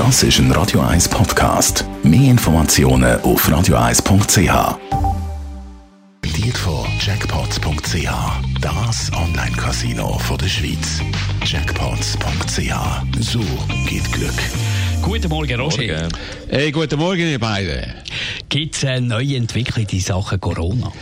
Das ist ein Radio 1 Podcast. Mehr Informationen auf radio1.ch. Präsentiert von Jackpots.ch. Das Online-Casino der Schweiz. Jackpots.ch. So geht Glück. Guten Morgen, Roger. Morgen. Hey, guten Morgen, ihr beiden. Gibt es eine neue Entwicklung in Sachen Corona?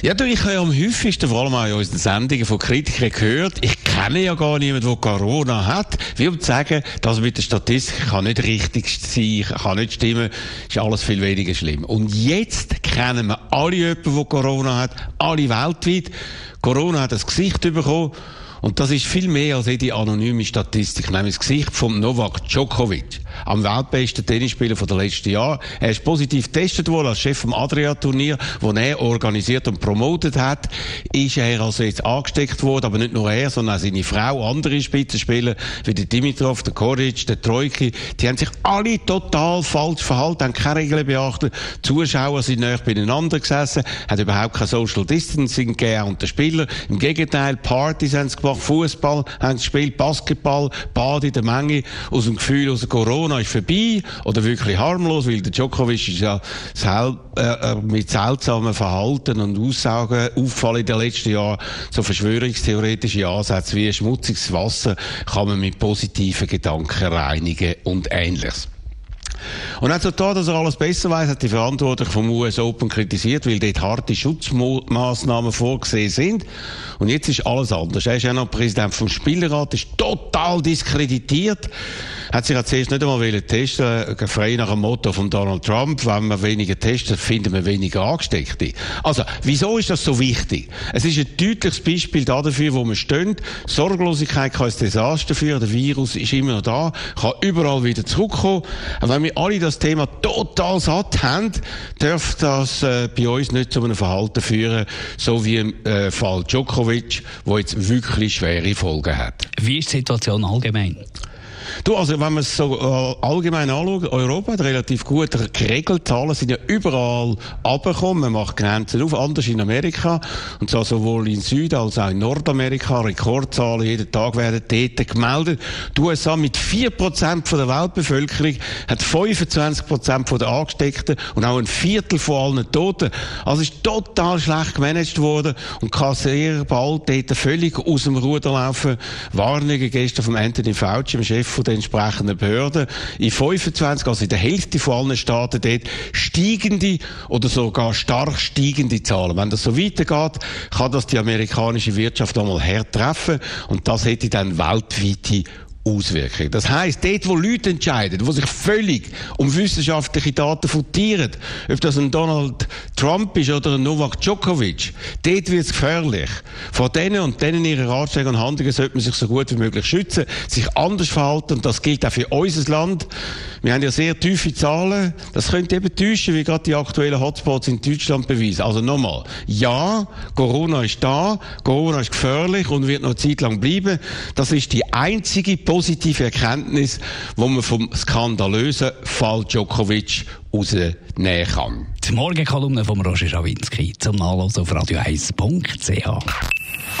Ja, du, ich habe ja am häufigsten, vor allem auch in unseren Sendungen von Kritikern gehört, ich kenne ja gar niemanden, der Corona hat. Wie um zu sagen, das mit der Statistik kann nicht richtig sein, kann nicht stimmen, ist alles viel weniger schlimm. Und jetzt kennen wir alle jemanden, der Corona hat, alle weltweit. Corona hat ein Gesicht bekommen. Und das ist viel mehr als jede anonyme Statistik. Nämlich das Gesicht von Novak Djokovic, am weltbesten Tennisspieler der letzten Jahre. Er ist positiv getestet worden als Chef vom Adria-Turnier, das er organisiert und promotet hat. Ist er also jetzt angesteckt worden, aber nicht nur er, sondern auch seine Frau, andere Spitzenspieler, wie der Dimitrov, der Koric, der Trojki. Die haben sich alle total falsch verhalten, haben keine Regeln beachtet. Die Zuschauer sind näher beieinander gesessen, hat überhaupt kein Social Distancing gegeben unter Spieler. Im Gegenteil, Partys haben sie gemacht, Fußball haben gespielt, Basketball, Bad in der Menge, aus dem Gefühl, aus Corona ist vorbei oder wirklich harmlos, weil der Djokovic ist ja sel äh, mit seltsamen Verhalten und Aussagen auffallen in den letzten Jahren. So verschwörungstheoretische Ansätze wie schmutziges Wasser kann man mit positiven Gedanken reinigen und ähnliches. Und auch so da, dass er alles besser weiß, hat die Verantwortlichen vom US Open kritisiert, weil dort harte Schutzmaßnahmen vorgesehen sind. Und jetzt ist alles anders. Er ist ja noch Präsident vom Spielerrat, ist total diskreditiert, hat sich ja zuerst nicht einmal testen äh, frei nach dem Motto von Donald Trump, wenn man weniger testet, finden wir weniger Angesteckte. Also, wieso ist das so wichtig? Es ist ein deutliches Beispiel dafür, wo wir stehen. Sorglosigkeit kann ein Desaster führen, der Virus ist immer noch da, kann überall wieder zurückkommen. Aber wenn wir alle das Thema total satt haben, darf das äh, bei uns nicht zu einem Verhalten führen, so wie im äh, Fall Djokovic, wo jetzt wirklich schwere Folgen hat. Wie ist die Situation allgemein? Du, also wenn man es so äh, allgemein anschaut, Europa hat relativ gut geregelt. Zahlen sind ja überall abgekommen. Man macht Grenzen auf, anders in Amerika. Und zwar sowohl in Süd- als auch in Nordamerika. Rekordzahlen jeden Tag werden dort gemeldet. Die USA mit 4% von der Weltbevölkerung hat 25% der Angesteckten und auch ein Viertel von allen Toten. Also ist total schlecht gemanagt worden und kann sehr bald dort völlig aus dem Ruder laufen. Warnungen gestern vom Anthony Fauci, dem Chef von der entsprechenden Behörden. In 25, also in der Hälfte von allen Staaten dort, steigende oder sogar stark steigende Zahlen. Wenn das so weitergeht, kann das die amerikanische Wirtschaft einmal hertreffen und das hätte dann weltweite Auswirkungen. Das heißt, dort, wo Leute entscheiden, wo sich völlig um wissenschaftliche Daten futieren, ob das ein Donald Trump ist oder ein Novak Djokovic, dort wird es gefährlich. Vor denen und denen ihre Ratschläge und Handlungen sollte man sich so gut wie möglich schützen, sich anders verhalten und das gilt auch für unser Land. Wir haben ja sehr tiefe Zahlen. Das könnte eben täuschen, wie gerade die aktuellen Hotspots in Deutschland beweisen. Also nochmal. Ja, Corona ist da. Corona ist gefährlich und wird noch eine Zeit lang bleiben. Das ist die einzige positive Erkenntnis, wo man vom skandalösen Fall Djokovic rausnehmen kann. Die Morgenkolumne von Roger Schawinski zum Nachlesen auf radio1.ch.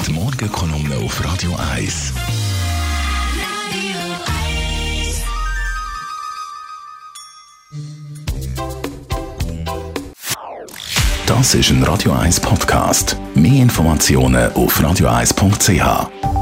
Die Morgenkolumne auf Radio 1. Das ist ein Radio 1 Podcast. Mehr Informationen auf radio1.ch.